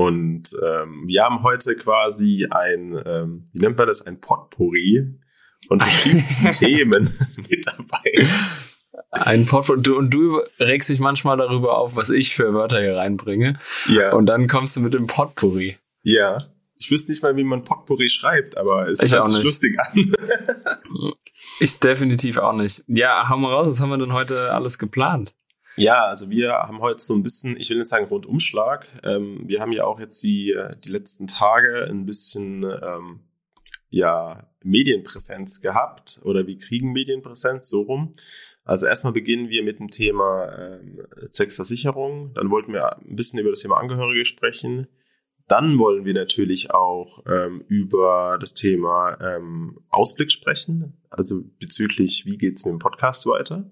Und ähm, wir haben heute quasi ein, ähm, wie nennt man das, ein Potpourri von verschiedensten Themen mit dabei. Ein Potpourri. Und du, und du regst dich manchmal darüber auf, was ich für Wörter hier reinbringe. Ja. Und dann kommst du mit dem Potpourri. Ja. Ich wüsste nicht mal, wie man Potpourri schreibt, aber es Ich hört sich lustig an. Ich definitiv auch nicht. Ja, hau mal raus, was haben wir denn heute alles geplant? Ja, also wir haben heute so ein bisschen, ich will nicht sagen Rundumschlag. Ähm, wir haben ja auch jetzt die, äh, die letzten Tage ein bisschen ähm, ja, Medienpräsenz gehabt oder wir kriegen Medienpräsenz so rum. Also erstmal beginnen wir mit dem Thema ähm, Zwecksversicherung. Dann wollten wir ein bisschen über das Thema Angehörige sprechen. Dann wollen wir natürlich auch ähm, über das Thema ähm, Ausblick sprechen, also bezüglich, wie geht's mit dem Podcast weiter.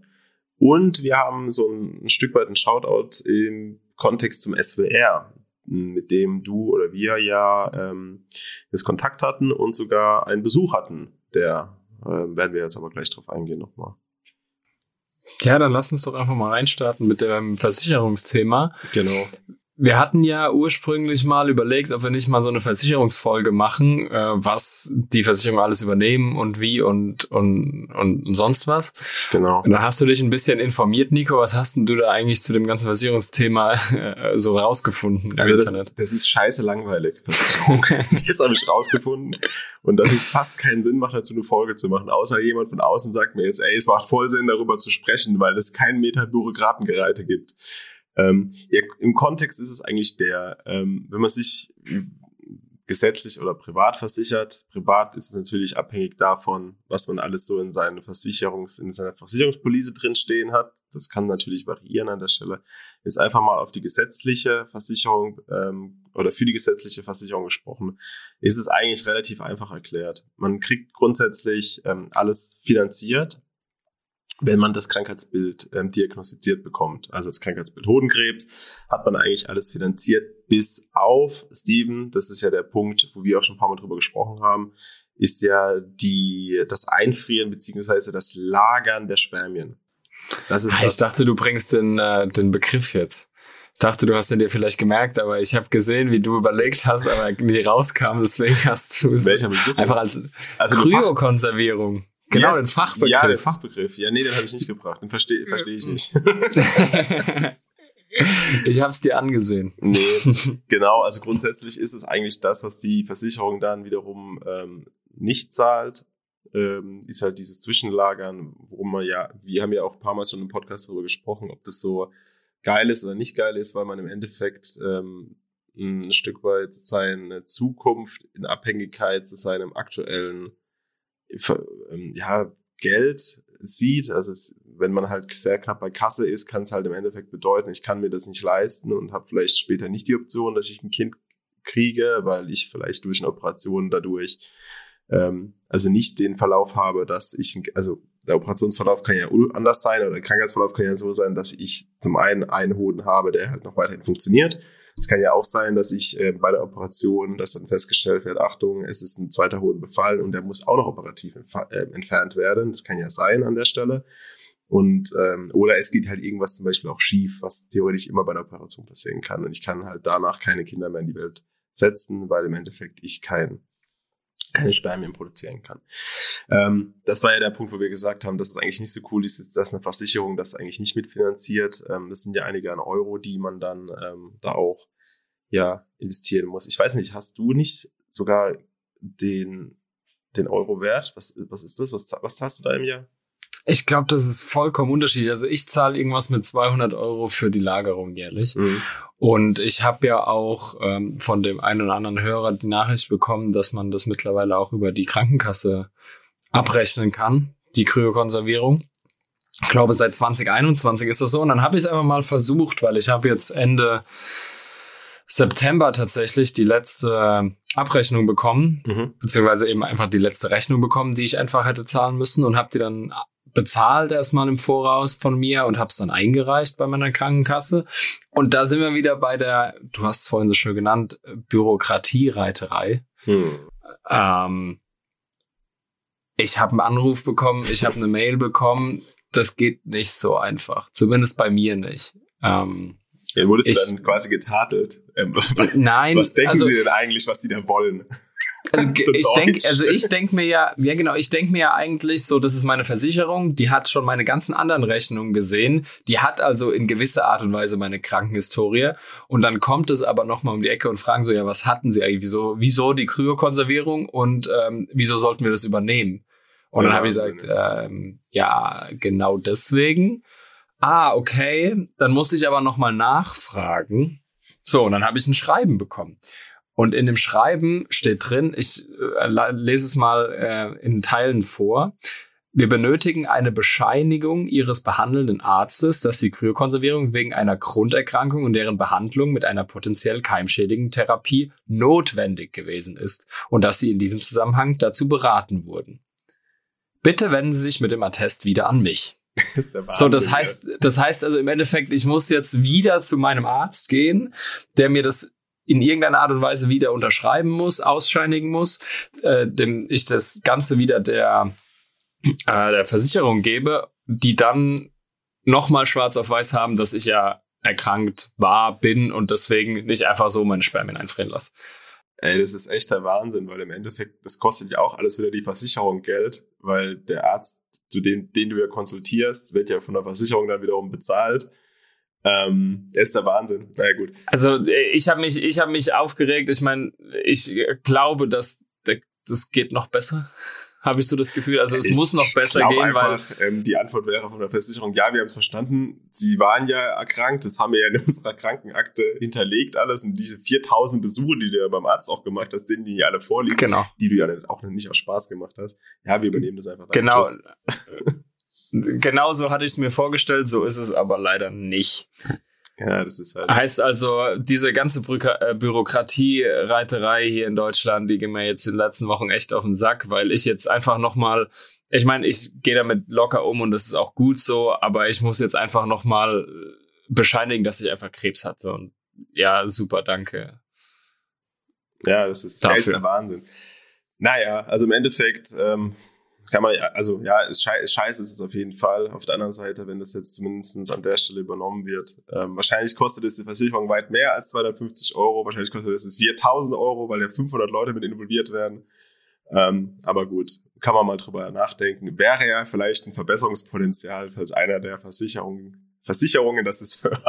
Und wir haben so ein, ein Stück weit ein Shoutout im Kontext zum SWR, mit dem du oder wir ja ähm, das Kontakt hatten und sogar einen Besuch hatten. Der äh, werden wir jetzt aber gleich drauf eingehen nochmal. Ja, dann lass uns doch einfach mal reinstarten mit dem Versicherungsthema. Genau. Wir hatten ja ursprünglich mal überlegt, ob wir nicht mal so eine Versicherungsfolge machen, äh, was die Versicherung alles übernehmen und wie und, und, und sonst was. Genau. Und dann hast du dich ein bisschen informiert, Nico. Was hast denn du da eigentlich zu dem ganzen Versicherungsthema äh, so rausgefunden im Also das, Internet? das ist scheiße langweilig. Das habe ich rausgefunden. Und dass es fast keinen Sinn macht, dazu eine Folge zu machen. Außer jemand von außen sagt mir jetzt, ey, es macht voll Sinn, darüber zu sprechen, weil es kein Meter Bürokratengereite gibt. Ähm, ja, Im Kontext ist es eigentlich der, ähm, wenn man sich gesetzlich oder privat versichert, privat ist es natürlich abhängig davon, was man alles so in seiner Versicherungs, in seiner Versicherungspolice drinstehen hat. Das kann natürlich variieren an der Stelle. Ist einfach mal auf die gesetzliche Versicherung ähm, oder für die gesetzliche Versicherung gesprochen, ist es eigentlich relativ einfach erklärt. Man kriegt grundsätzlich ähm, alles finanziert, wenn man das Krankheitsbild ähm, diagnostiziert bekommt. Also das Krankheitsbild Hodenkrebs hat man eigentlich alles finanziert, bis auf, Steven, das ist ja der Punkt, wo wir auch schon ein paar Mal drüber gesprochen haben, ist ja die, das Einfrieren beziehungsweise das Lagern der Spermien. Das ist Ah, das, ich dachte, du bringst den, äh, den Begriff jetzt. Ich dachte, du hast den dir vielleicht gemerkt, aber ich habe gesehen, wie du überlegt hast, aber nie rauskam, deswegen hast du es welcher Begriff? einfach als also Kryokonservierung. Genau, Yes. den Fachbegriff. Ja, den Fachbegriff. Ja, nee, den habe ich nicht gebracht. Den verstehe versteh ich nicht. ich habe es dir angesehen. Nee, genau. Also grundsätzlich ist es eigentlich das, was die Versicherung dann wiederum ähm, nicht zahlt. Ähm, ist halt dieses Zwischenlagern, worum man ja, wir haben ja auch ein paar Mal schon im Podcast darüber gesprochen, ob das so geil ist oder nicht geil ist, weil man im Endeffekt ähm, ein Stück weit seine Zukunft in Abhängigkeit zu seinem aktuellen ja, Geld sieht. Also es, wenn man halt sehr knapp bei Kasse ist, kann es halt im Endeffekt bedeuten, ich kann mir das nicht leisten und habe vielleicht später nicht die Option, dass ich ein Kind kriege, weil ich vielleicht durch eine Operation dadurch ähm, also nicht den Verlauf habe, dass ich, also der Operationsverlauf kann ja anders sein oder der Krankheitsverlauf kann ja so sein, dass ich zum einen einen Hoden habe, der halt noch weiterhin funktioniert. Es kann ja auch sein, dass ich äh, bei der Operation, dass dann festgestellt wird, Achtung, es ist ein zweiter Hoden befallen und der muss auch noch operativ äh, entfernt werden. Das kann ja sein an der Stelle. Und ähm, oder es geht halt irgendwas zum Beispiel auch schief, was theoretisch immer bei der Operation passieren kann. Und ich kann halt danach keine Kinder mehr in die Welt setzen, weil im Endeffekt ich kein keine Spermien produzieren kann. Ähm, das war ja der Punkt, wo wir gesagt haben, dass es eigentlich nicht so cool ist, dass eine Versicherung das eigentlich nicht mitfinanziert. Ähm, das sind ja einige an Euro, die man dann ähm, da auch ja investieren muss. Ich weiß nicht, hast du nicht sogar den den Euro wert? Was, was ist das? Was, was zahlst du da im Jahr? Ich glaube, das ist vollkommen unterschiedlich. Also ich zahle irgendwas mit 200 Euro für die Lagerung jährlich. Mhm. Und ich habe ja auch ähm, von dem einen oder anderen Hörer die Nachricht bekommen, dass man das mittlerweile auch über die Krankenkasse abrechnen kann, die Kryokonservierung. Ich glaube, seit 2021 ist das so. Und dann habe ich es einfach mal versucht, weil ich habe jetzt Ende September tatsächlich die letzte Abrechnung bekommen, Mhm. beziehungsweise eben einfach die letzte Rechnung bekommen, die ich einfach hätte zahlen müssen und habe die dann bezahlt erstmal im Voraus von mir und habe es dann eingereicht bei meiner Krankenkasse. Und da sind wir wieder bei der, du hast es vorhin so schön genannt, Bürokratiereiterei. Hm. Ähm, ich habe einen Anruf bekommen, ich habe eine Mail bekommen. Das geht nicht so einfach. Zumindest bei mir nicht. Ähm, Ja, wurdest Ich- du dann quasi getadelt. Ähm, nein, was denken also, Sie denn eigentlich, was die da wollen? Also so ich denke, also ich denke mir ja, ja genau, ich denke mir ja eigentlich so, das ist meine Versicherung, die hat schon meine ganzen anderen Rechnungen gesehen, die hat also in gewisser Art und Weise meine Krankenhistorie und dann kommt es aber nochmal um die Ecke und fragen so, ja, was hatten sie eigentlich, wieso, wieso die Kryokonservierung und ähm, wieso sollten wir das übernehmen? Und dann Ja, habe ich gesagt, ähm, ja, genau deswegen. Ah, okay. Dann musste ich aber nochmal nachfragen. So, und dann habe ich ein Schreiben bekommen. Und in dem Schreiben steht drin, ich äh, lese es mal äh, in Teilen vor. Wir benötigen eine Bescheinigung Ihres behandelnden Arztes, dass die Kryokonservierung wegen einer Grunderkrankung und deren Behandlung mit einer potenziell keimschädigen Therapie notwendig gewesen ist und dass Sie in diesem Zusammenhang dazu beraten wurden. Bitte wenden Sie sich mit dem Attest wieder an mich. Der So, das Wahnsinn, heißt, das heißt also im Endeffekt, ich muss jetzt wieder zu meinem Arzt gehen, der mir das in irgendeiner Art und Weise wieder unterschreiben muss, ausscheinigen muss, äh, dem ich das Ganze wieder der, äh, der Versicherung gebe, die dann nochmal schwarz auf weiß haben, dass ich ja erkrankt war, bin und deswegen nicht einfach so meine Spermien einfrieren lasse. Ey, das ist echt der Wahnsinn, weil im Endeffekt, das kostet ja auch alles wieder die Versicherung Geld, weil der Arzt, zu dem, den du ja konsultierst, wird ja von der Versicherung dann wiederum bezahlt. Ähm, er ist der Wahnsinn. Na ja, gut. Also äh, ich habe mich, ich habe mich aufgeregt. Ich meine, ich äh, glaube, dass das geht noch besser. Habe ich so das Gefühl. Also es Ich muss noch besser gehen, weil einfach, ähm, die Antwort wäre von der Versicherung, ja, wir haben es verstanden. Sie waren ja erkrankt, das haben wir ja in unserer Krankenakte hinterlegt alles und diese 4000 Besuche, die du ja beim Arzt auch gemacht hast, denen die ja alle vorliegen, genau, die du ja auch nicht aus Spaß gemacht hast. Ja, wir übernehmen das einfach. Genau. genau so hatte ich es mir vorgestellt. So ist es aber leider nicht. Ja, das ist halt. Heißt also, diese ganze Brüka äh, Bürokratie-Reiterei hier in Deutschland, die ging mir jetzt in den letzten Wochen echt auf den Sack, weil ich jetzt einfach nochmal, ich meine, ich gehe damit locker um und das ist auch gut so, aber ich muss jetzt einfach nochmal bescheinigen, dass ich einfach Krebs hatte. Und ja, super, danke. Ja, das ist, Dafür. das ist der Wahnsinn. Naja, also im Endeffekt ähm, kann man ja, also ja, ist, schei ist scheiße ist es auf jeden Fall. Auf der anderen Seite, wenn das jetzt zumindest an der Stelle übernommen wird, ähm, wahrscheinlich kostet es die Versicherung weit mehr als 250 Euro. Wahrscheinlich kostet es 4000 Euro, weil ja 500 Leute mit involviert werden. Ähm, aber gut, kann man mal drüber nachdenken. Wäre ja vielleicht ein Verbesserungspotenzial, falls einer der Versicherungen, Versicherungen, das es hört,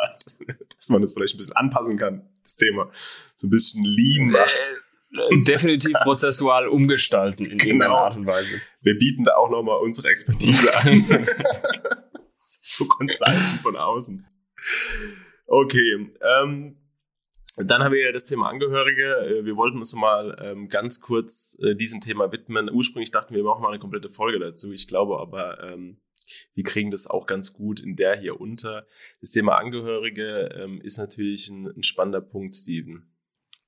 dass man das vielleicht ein bisschen anpassen kann, das Thema. So ein bisschen lean macht. Äh, definitiv prozessual umgestalten in irgendeiner Genau. Art und Weise. Wir bieten da auch nochmal unsere Expertise an. Zu Consulten von außen. Okay. Ähm, dann haben wir ja das Thema Angehörige. Äh, Wir wollten uns mal ähm, ganz kurz äh, diesem Thema widmen. Ursprünglich dachten wir, wir machen mal eine komplette Folge dazu. Ich glaube aber, ähm, wir kriegen das auch ganz gut in der hier unter. Das Thema Angehörige ähm, ist natürlich ein, ein spannender Punkt, Steven.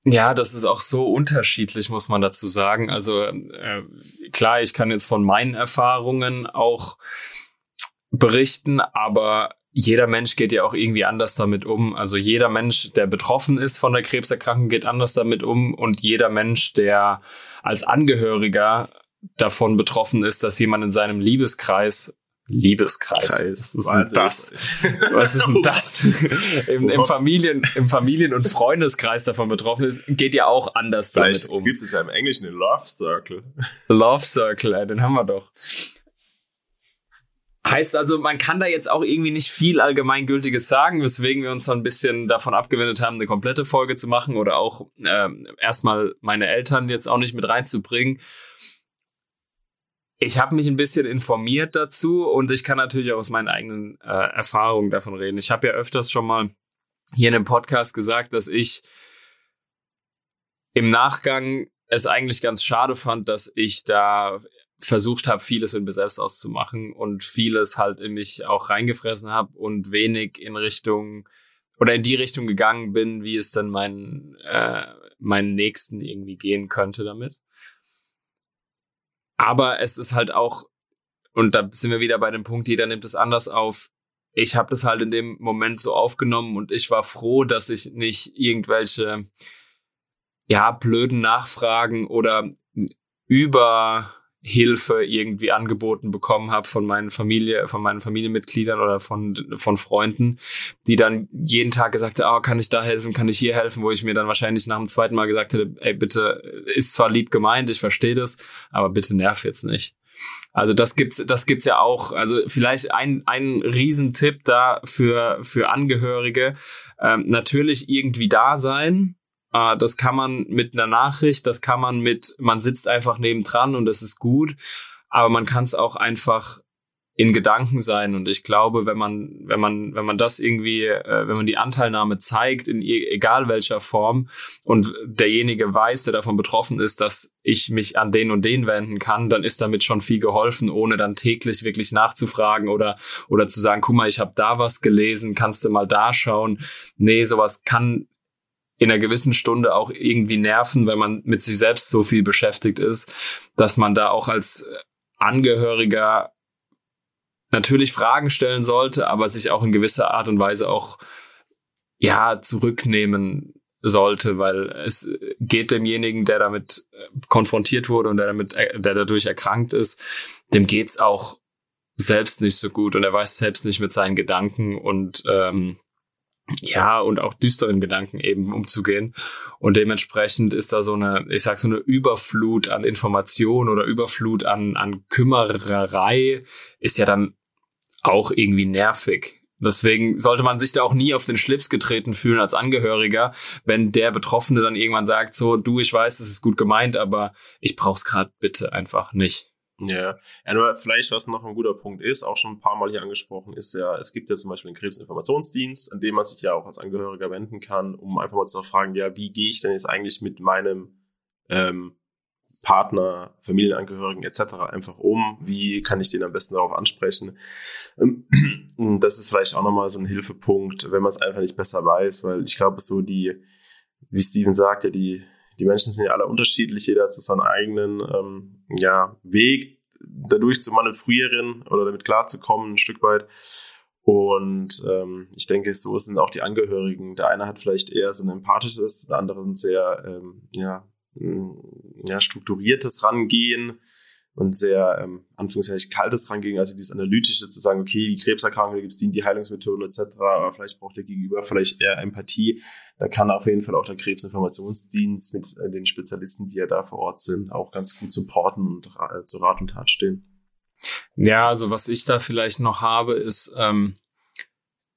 Ja, das ist auch so unterschiedlich, muss man dazu sagen. Also äh, klar, ich kann jetzt von meinen Erfahrungen auch berichten, aber jeder Mensch geht ja auch irgendwie anders damit um. Also jeder Mensch, der betroffen ist von der Krebserkrankung, geht anders damit um und jeder Mensch, der als Angehöriger davon betroffen ist, dass jemand in seinem Liebeskreis Liebeskreis. Was ist denn das? Was ist denn das? Im, im, Familien, Im Familien- und Freundeskreis davon betroffen ist, geht ja auch anders damit Vielleicht um. gibt es ja im Englischen den Love Circle. Love Circle, ey, den haben wir doch. Heißt also, man kann da jetzt auch irgendwie nicht viel Allgemeingültiges sagen, weswegen wir uns dann ein bisschen davon abgewendet haben, eine komplette Folge zu machen oder auch ähm, erstmal meine Eltern jetzt auch nicht mit reinzubringen. Ich habe mich ein bisschen informiert dazu und ich kann natürlich auch aus meinen eigenen äh, Erfahrungen davon reden. Ich habe ja öfters schon mal hier in dem Podcast gesagt, dass ich im Nachgang es eigentlich ganz schade fand, dass ich da versucht habe, vieles mit mir selbst auszumachen und vieles halt in mich auch reingefressen habe und wenig in Richtung oder in die Richtung gegangen bin, wie es dann meinen, äh, meinen Nächsten irgendwie gehen könnte damit. Aber es ist halt auch, und da sind wir wieder bei dem Punkt, jeder nimmt es anders auf. Ich habe das halt in dem Moment so aufgenommen und ich war froh, dass ich nicht irgendwelche ja blöden Nachfragen oder über Hilfe irgendwie angeboten bekommen habe von meinen Familie, von meinen Familienmitgliedern oder von, von Freunden, die dann jeden Tag gesagt haben, oh, kann ich da helfen, kann ich hier helfen, wo ich mir dann wahrscheinlich nach dem zweiten Mal gesagt hätte, ey, bitte, ist zwar lieb gemeint, ich verstehe das, aber bitte nerv jetzt nicht. Also das gibt's, das gibt's ja auch. Also vielleicht ein, ein Riesentipp da für, für Angehörige. Ähm, natürlich irgendwie da sein, äh, das kann man mit einer Nachricht, das kann man mit, man sitzt einfach nebendran und das ist gut. Aber man kann es auch einfach in Gedanken sein und ich glaube, wenn man wenn man wenn man das irgendwie äh, wenn man die Anteilnahme zeigt in e, egal welcher Form und derjenige weiß, der davon betroffen ist, dass ich mich an den und den wenden kann, dann ist damit schon viel geholfen, ohne dann täglich wirklich nachzufragen oder oder zu sagen, guck mal, ich habe da was gelesen, kannst du mal da schauen. Nee, sowas kann in einer gewissen Stunde auch irgendwie nerven, wenn man mit sich selbst so viel beschäftigt ist, dass man da auch als Angehöriger natürlich Fragen stellen sollte, aber sich auch in gewisser Art und Weise auch ja zurücknehmen sollte, weil es geht demjenigen, der damit konfrontiert wurde und der damit, der dadurch erkrankt ist, dem geht's auch selbst nicht so gut und er weiß selbst nicht mit seinen Gedanken und ähm, ja, und auch düsteren Gedanken eben umzugehen. Und dementsprechend ist da so eine, ich sag so eine Überflut an Information oder Überflut an, an Kümmererei ist ja dann auch irgendwie nervig. Deswegen sollte man sich da auch nie auf den Schlips getreten fühlen als Angehöriger, wenn der Betroffene dann irgendwann sagt, so, du, ich weiß, es ist gut gemeint, aber ich brauch's gerade bitte einfach nicht. Ja, nur vielleicht, was noch ein guter Punkt ist, auch schon ein paar Mal hier angesprochen, ist ja, es gibt ja zum Beispiel den Krebsinformationsdienst, an dem man sich ja auch als Angehöriger wenden kann, um einfach mal zu fragen, ja, wie gehe ich denn jetzt eigentlich mit meinem ähm, Partner, Familienangehörigen etc. einfach um? Wie kann ich den am besten darauf ansprechen? Ähm, das ist vielleicht auch nochmal so ein Hilfepunkt, wenn man es einfach nicht besser weiß, weil ich glaube, so die, wie Steven sagt, ja, die die Menschen sind ja alle unterschiedlich, jeder hat so seinen eigenen ähm, ja, Weg, dadurch zu manövrieren oder damit klarzukommen, ein Stück weit. Und ähm, ich denke, so sind auch die Angehörigen. Der eine hat vielleicht eher so ein empathisches, der andere ein sehr ähm, ja, ja, strukturiertes Rangehen und sehr, ähm, anführungszeichen, kaltes rangehen, also dieses analytische, zu sagen, okay, die Krebserkrankung, da gibt es die, die Heilungsmethoden etc., aber vielleicht braucht der Gegenüber vielleicht eher Empathie. Da kann auf jeden Fall auch der Krebsinformationsdienst mit äh, den Spezialisten, die ja da vor Ort sind, auch ganz gut supporten und äh, zu Rat und Tat stehen. Ja, also was ich da vielleicht noch habe, ist, ähm,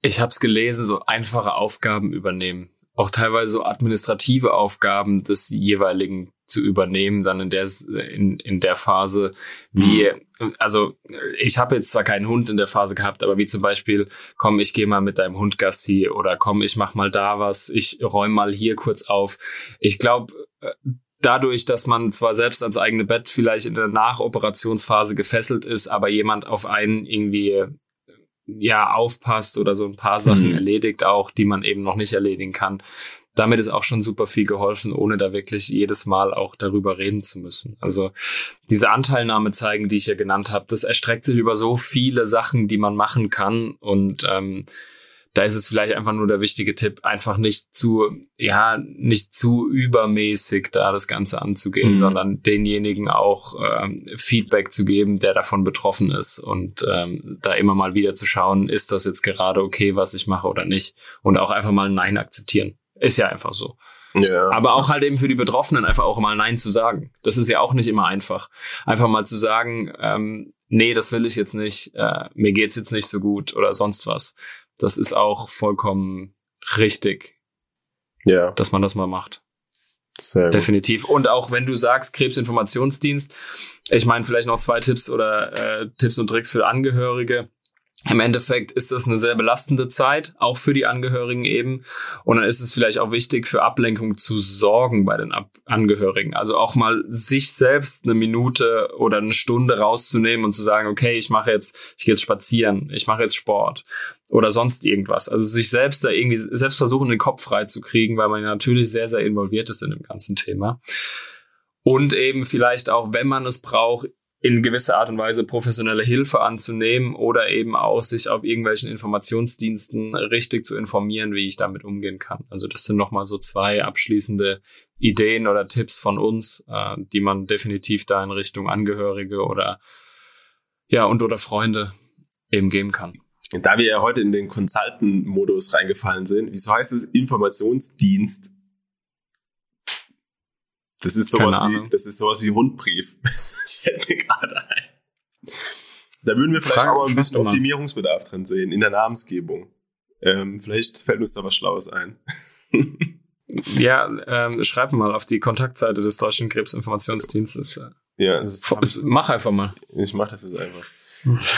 ich habe es gelesen, so einfache Aufgaben übernehmen auch teilweise so administrative Aufgaben des jeweiligen zu übernehmen, dann in der in, in der Phase, wie also ich habe jetzt zwar keinen Hund in der Phase gehabt, aber wie zum Beispiel, komm, ich gehe mal mit deinem Hund Gassi oder komm, ich mach mal da was, ich räume mal hier kurz auf. Ich glaube, dadurch, dass man zwar selbst ans eigene Bett vielleicht in der Nachoperationsphase gefesselt ist, aber jemand auf einen irgendwie ja aufpasst oder so ein paar Sachen mhm. erledigt auch, die man eben noch nicht erledigen kann. Damit ist auch schon super viel geholfen, ohne da wirklich jedes Mal auch darüber reden zu müssen. Also diese Anteilnahme zeigen, die ich ja genannt habe, das erstreckt sich über so viele Sachen, die man machen kann und ähm, da ist es vielleicht einfach nur der wichtige Tipp, einfach nicht zu, ja, nicht zu übermäßig da das Ganze anzugehen, mhm. sondern denjenigen auch ähm, Feedback zu geben, der davon betroffen ist und ähm, da immer mal wieder zu schauen, ist das jetzt gerade okay, was ich mache oder nicht und auch einfach mal Nein akzeptieren. Ist ja einfach so. Ja. Aber auch halt eben für die Betroffenen einfach auch mal Nein zu sagen. Das ist ja auch nicht immer einfach. Einfach mal zu sagen, ähm, nee, das will ich jetzt nicht, äh, mir geht's jetzt nicht so gut oder sonst was das ist auch vollkommen richtig, ja. dass man das mal macht. Sehr Definitiv. Gut. Und auch wenn du sagst, Krebsinformationsdienst, ich meine vielleicht noch zwei Tipps oder äh, Tipps und Tricks für Angehörige. Im Endeffekt ist das eine sehr belastende Zeit, auch für die Angehörigen eben. Und dann ist es vielleicht auch wichtig, für Ablenkung zu sorgen bei den Ab Angehörigen. Also auch mal sich selbst eine Minute oder eine Stunde rauszunehmen und zu sagen, okay, ich mache jetzt, ich gehe jetzt spazieren, ich mache jetzt Sport oder sonst irgendwas. Also sich selbst da irgendwie, selbst versuchen, den Kopf frei zu kriegen, weil man natürlich sehr, sehr involviert ist in dem ganzen Thema. Und eben vielleicht auch, wenn man es braucht, in gewisser Art und Weise professionelle Hilfe anzunehmen oder eben auch sich auf irgendwelchen Informationsdiensten richtig zu informieren, wie ich damit umgehen kann. Also das sind nochmal so zwei abschließende Ideen oder Tipps von uns, äh, die man definitiv da in Richtung Angehörige oder ja und oder Freunde eben geben kann. Da wir ja heute in den Consultant-Modus reingefallen sind, wieso heißt es Informationsdienst? Das ist sowas wie, das ist sowas wie Rundbrief. Das fällt mir gerade ein. Da würden wir vielleicht Frage, auch mal ein bisschen Optimierungsbedarf drin sehen in der Namensgebung. Ähm, vielleicht fällt uns da was Schlaues ein. ja, ähm, schreib mal auf die Kontaktseite des Deutschen Krebsinformationsdienstes. Ja, das ist, mach einfach mal. Ich mach das jetzt einfach.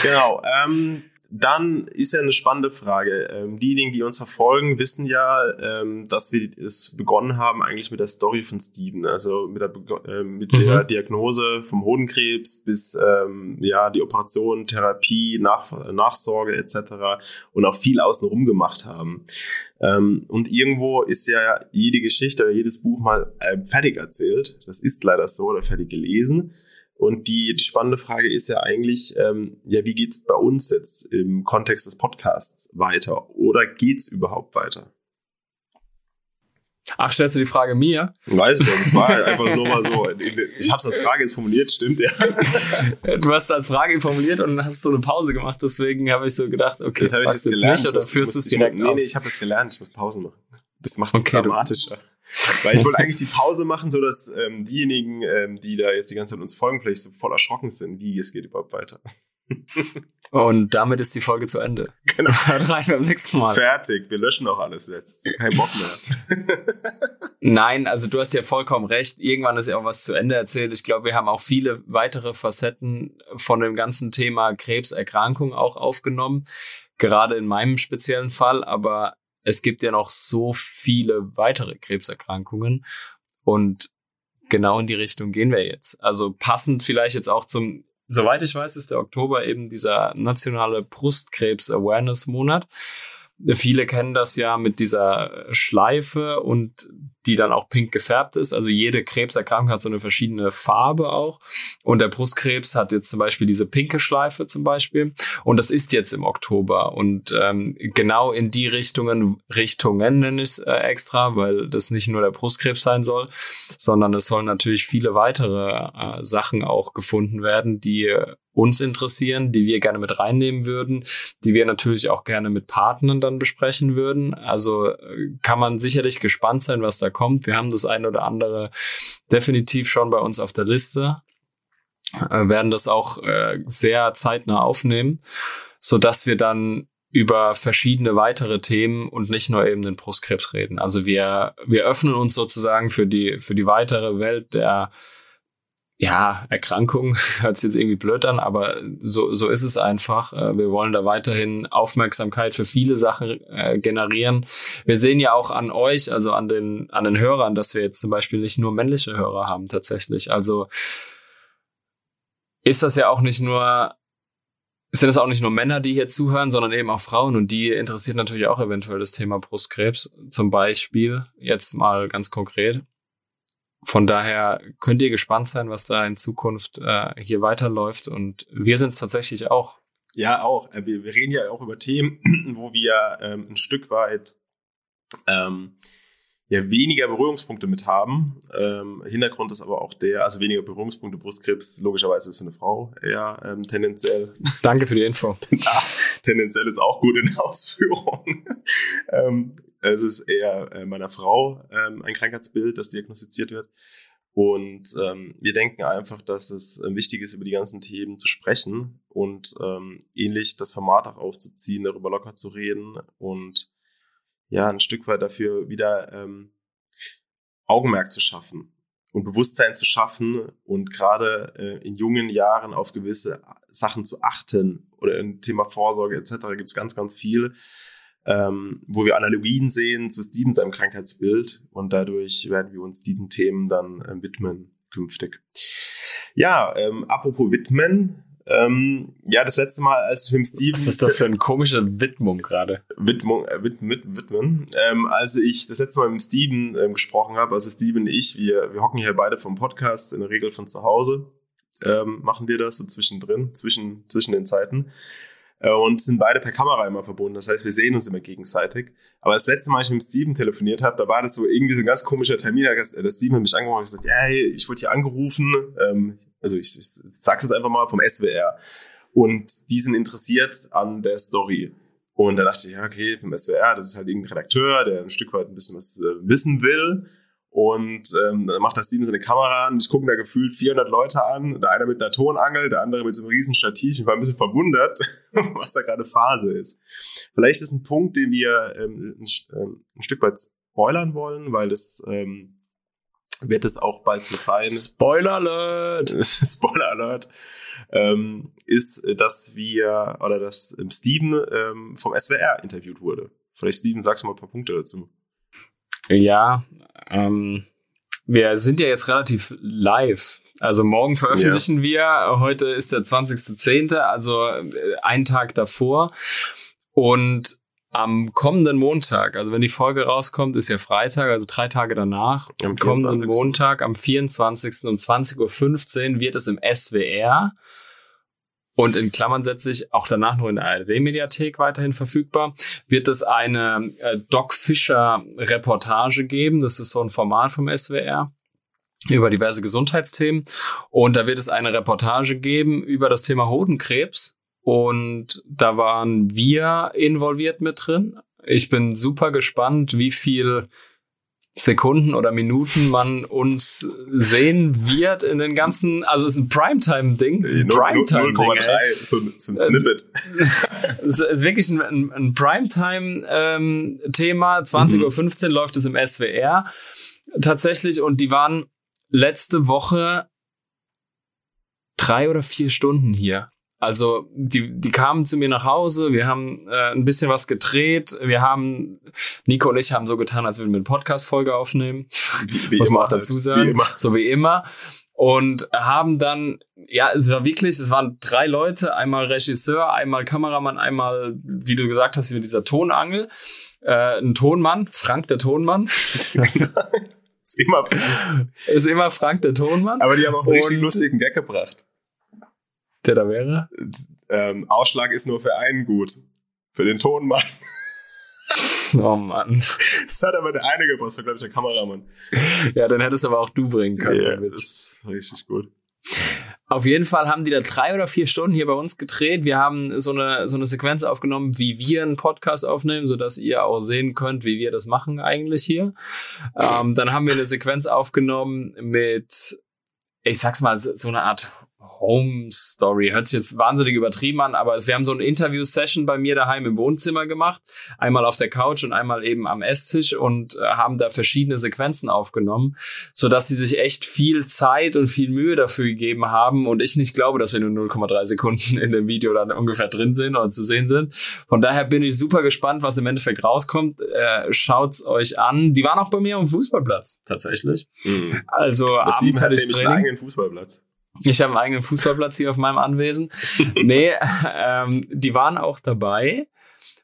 genau. Ähm, dann ist ja eine spannende Frage. Ähm, diejenigen, die uns verfolgen, wissen ja, ähm, dass wir es begonnen haben eigentlich mit der Story von Steven, also mit der, äh, mit mhm. der Diagnose vom Hodenkrebs bis ähm, ja die Operation, Therapie, Nach Nachsorge etc. und auch viel außenrum gemacht haben. Ähm, und irgendwo ist ja jede Geschichte oder jedes Buch mal äh, fertig erzählt. Das ist leider so oder fertig gelesen. Und die, die spannende Frage ist ja eigentlich, ähm, ja, wie geht's bei uns jetzt im Kontext des Podcasts weiter? Oder geht's überhaupt weiter? Ach, stellst du die Frage mir? Weiß ich nicht, es war einfach nur mal so. Ich habe es als Frage jetzt formuliert, stimmt, ja. Du hast es als Frage formuliert und dann hast so eine Pause gemacht, deswegen habe ich so gedacht, okay, das habe ich jetzt gelernt. Mich, oder führst du es direkt muss, Nee, nee, ich habe das gelernt, ich muss Pausen machen. Das macht es okay, dramatischer. Weil ich wollte eigentlich die Pause machen, so dass ähm, diejenigen, ähm, die da jetzt die ganze Zeit uns folgen, vielleicht so voll erschrocken sind, wie es geht überhaupt weiter. Und damit ist die Folge zu Ende. Genau. Rein beim nächsten Mal. Fertig. Wir löschen auch alles jetzt. Kein Bock mehr. Nein, also du hast ja vollkommen recht. Irgendwann ist ja auch was zu Ende erzählt. Ich glaube, wir haben auch viele weitere Facetten von dem ganzen Thema Krebserkrankung auch aufgenommen. Gerade in meinem speziellen Fall. Aber es gibt ja noch so viele weitere Krebserkrankungen und genau in die Richtung gehen wir jetzt. Also passend vielleicht jetzt auch zum, soweit ich weiß, ist der Oktober eben dieser nationale Brustkrebs Awareness Monat. Viele kennen das ja mit dieser Schleife und die dann auch pink gefärbt ist. Also jede Krebserkrankung hat so eine verschiedene Farbe auch. Und der Brustkrebs hat jetzt zum Beispiel diese pinke Schleife zum Beispiel. Und das ist jetzt im Oktober. Und ähm, genau in die Richtungen, Richtungen nenne ich es äh, extra, weil das nicht nur der Brustkrebs sein soll, sondern es sollen natürlich viele weitere äh, Sachen auch gefunden werden, die uns interessieren, die wir gerne mit reinnehmen würden, die wir natürlich auch gerne mit Partnern dann besprechen würden. Also äh, kann man sicherlich gespannt sein, was da kommt. Wir haben das eine oder andere definitiv schon bei uns auf der Liste, äh, werden das auch äh, sehr zeitnah aufnehmen, so dass wir dann über verschiedene weitere Themen und nicht nur eben den Brustkrebs reden. Also wir, wir öffnen uns sozusagen für die, für die weitere Welt der ja, Erkrankung hört sich jetzt irgendwie blöd an, aber so, so ist es einfach. Äh, wir wollen da weiterhin Aufmerksamkeit für viele Sachen äh, generieren. Wir sehen ja auch an euch, also an den, an den Hörern, dass wir jetzt zum Beispiel nicht nur männliche Hörer haben tatsächlich. Also ist das ja auch nicht nur, sind das auch nicht nur Männer, die hier zuhören, sondern eben auch Frauen und die interessiert natürlich auch eventuell das Thema Brustkrebs. Zum Beispiel, jetzt mal ganz konkret. Von daher könnt ihr gespannt sein, was da in Zukunft äh, hier weiterläuft. Und wir sind es tatsächlich auch. Ja, auch. Äh, wir, wir reden ja auch über Themen, wo wir ähm, ein Stück weit ähm, ja weniger Berührungspunkte mit haben. Ähm, Hintergrund ist aber auch der, also weniger Berührungspunkte Brustkrebs, logischerweise ist für eine Frau eher ähm, tendenziell. Danke für die Info. ja, tendenziell ist auch gut in der Ausführung. ähm, es ist eher äh, meiner Frau ähm, ein Krankheitsbild, das diagnostiziert wird. Und ähm, wir denken einfach, dass es äh, wichtig ist, über die ganzen Themen zu sprechen und ähm, ähnlich das Format auch aufzuziehen, darüber locker zu reden und ja, ein Stück weit dafür wieder ähm, Augenmerk zu schaffen und Bewusstsein zu schaffen und gerade äh, in jungen Jahren auf gewisse Sachen zu achten oder im Thema Vorsorge etc. gibt es ganz, ganz viel, ähm, wo wir Analogien sehen zu Steven seinem Krankheitsbild und dadurch werden wir uns diesen Themen dann äh, widmen künftig. Ja, ähm, apropos widmen, ähm, ja, das letzte Mal, als wir mit Steven. Was ist das für eine komische Widmung gerade? Widmung, äh, wid, wid, widmen. Ähm, als ich das letzte Mal mit Steven ähm, gesprochen habe, also Steven und ich, wir, wir hocken hier beide vom Podcast, in der Regel von zu Hause, ähm, machen wir das so zwischendrin, zwischen, zwischen den Zeiten. Äh, und sind beide per Kamera immer verbunden. Das heißt, wir sehen uns immer gegenseitig. Aber das letzte Mal, als ich mit Steven telefoniert habe, da war das so irgendwie so ein ganz komischer Termin. Hat der Steven mich angerufen und gesagt, ja, hey, ich wurde hier angerufen. Ähm, also ich, ich sag's jetzt einfach mal vom SWR. Und die sind interessiert an der Story. Und da dachte ich, ja, okay, vom SWR, das ist halt irgendein Redakteur, der ein Stück weit ein bisschen was äh, wissen will. Und ähm, dann macht das Steven seine Kamera an. Ich gucke da gefühlt 400 Leute an. Der eine mit einer Tonangel, der andere mit so einem riesen Stativ. Ich war ein bisschen verwundert, was da gerade Phase ist. Vielleicht ist ein Punkt, den wir ähm, ein, ähm, ein, Stück weit spoilern wollen, weil das ähm, wird es auch bald so sein. Spoiler Alert! Spoiler Alert! Ähm, ist, dass wir, oder dass ähm, Steven ähm, vom SWR interviewt wurde. Vielleicht Steven, sagst du mal ein paar Punkte dazu. Ja, ähm, wir sind ja jetzt relativ live. Also morgen veröffentlichen ja. wir. Heute ist der 20.10., also äh, ein Tag davor. Und am kommenden Montag, also wenn die Folge rauskommt, ist ja Freitag, also drei Tage danach. Am kommenden Montag, am 24. um 20.15 Uhr wird es im SWR und in Klammern setze ich auch danach noch in der ARD-Mediathek weiterhin verfügbar, wird es eine äh, Doc Fischer-Reportage geben. Das ist so ein Format vom SWR über diverse Gesundheitsthemen. Und da wird es eine Reportage geben über das Thema Hodenkrebs. Und da waren wir involviert mit drin. Ich bin super gespannt, wie viel Sekunden oder Minuten man uns sehen wird in den ganzen, also es ist ein Primetime-Ding. 0,3, so, so ein Snippet. es ist wirklich ein, ein Primetime-Thema. Ähm, 20.15 Uhr läuft es im SWR tatsächlich und die waren letzte Woche drei oder vier Stunden hier. Also die, die kamen zu mir nach Hause, wir haben äh, ein bisschen was gedreht, wir haben, Nico und ich haben so getan, als würden wir eine Podcast-Folge aufnehmen, wie, wie muss man auch dazu halt. sagen, wie so wie immer. Und haben dann, ja, es war wirklich, es waren drei Leute, einmal Regisseur, einmal Kameramann, einmal, wie du gesagt hast, mit dieser Tonangel, äh, ein Tonmann, Frank der Tonmann. ist immer Frank. Ist immer Frank der Tonmann. Aber die haben auch einen richtig lustigen Gag gebracht der da wäre? Ähm, Ausschlag ist nur für einen gut. Für den Tonmann. Oh Mann. Das hat aber der eine gebracht, war, glaube ich, der Kameramann. Ja, dann hättest aber auch du bringen können. Ja, das ist richtig gut. Auf jeden Fall haben die da drei oder vier Stunden hier bei uns gedreht. Wir haben so eine, so eine Sequenz aufgenommen, wie wir einen Podcast aufnehmen, sodass ihr auch sehen könnt, wie wir das machen eigentlich hier. Ähm, dann haben wir eine Sequenz aufgenommen mit, ich sag's mal, so eine Art Home Story. Hört sich jetzt wahnsinnig übertrieben an, aber wir haben so eine Interview-Session bei mir daheim im Wohnzimmer gemacht. Einmal auf der Couch und einmal eben am Esstisch und äh, haben da verschiedene Sequenzen aufgenommen, so dass sie sich echt viel Zeit und viel Mühe dafür gegeben haben und ich nicht glaube, dass wir nur 0,3 Sekunden in dem Video dann ungefähr drin sind oder zu sehen sind. Von daher bin ich super gespannt, was im Endeffekt rauskommt. Äh, schaut's euch an. Die waren auch bei mir am Fußballplatz, tatsächlich. Mhm. Also das abends hatte ich einen eigenen Fußballplatz. Ich habe einen eigenen Fußballplatz hier auf meinem Anwesen. nee, ähm, die waren auch dabei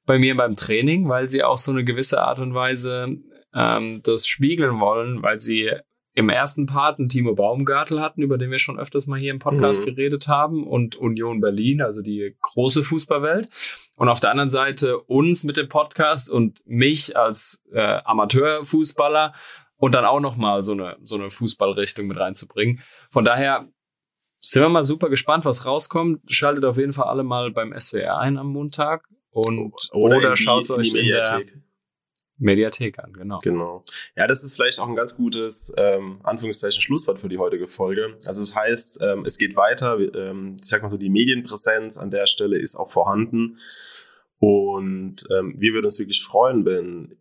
bei mir beim Training, weil sie auch so eine gewisse Art und Weise ähm, das spiegeln wollen, weil sie im ersten Part einen Timo Baumgartel hatten, über den wir schon öfters mal hier im Podcast mhm. geredet haben, und Union Berlin, also die große Fußballwelt. Und auf der anderen Seite uns mit dem Podcast und mich als äh, Amateurfußballer und dann auch nochmal so eine, so eine Fußballrichtung mit reinzubringen. Von daher sind wir mal super gespannt, was rauskommt. Schaltet auf jeden Fall alle mal beim SWR ein am Montag und oder, oder schaut es euch in, in der Mediathek an, genau. Genau. Ja, das ist vielleicht auch ein ganz gutes ähm, Anführungszeichen Schlusswort für die heutige Folge. Also es das heißt, ähm, es geht weiter. Ähm, ich sag mal so, die Medienpräsenz an der Stelle ist auch vorhanden. Und ähm, wir würden uns wirklich freuen, wenn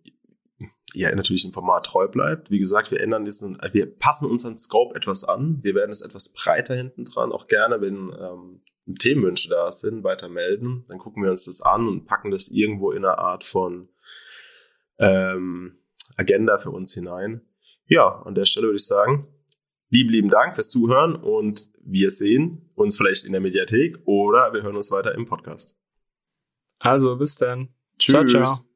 ja natürlich im Format treu bleibt. Wie gesagt, wir ändern diesen, wir passen unseren Scope etwas an. Wir werden es etwas breiter hinten dran. Auch gerne, wenn ähm, Themenwünsche da sind, weiter melden. Dann gucken wir uns das an und packen das irgendwo in einer Art von ähm, Agenda für uns hinein. Ja, an der Stelle würde ich sagen, lieben, lieben Dank fürs Zuhören und wir sehen uns vielleicht in der Mediathek oder wir hören uns weiter im Podcast. Also bis dann. Tschüss. Ciao, ciao.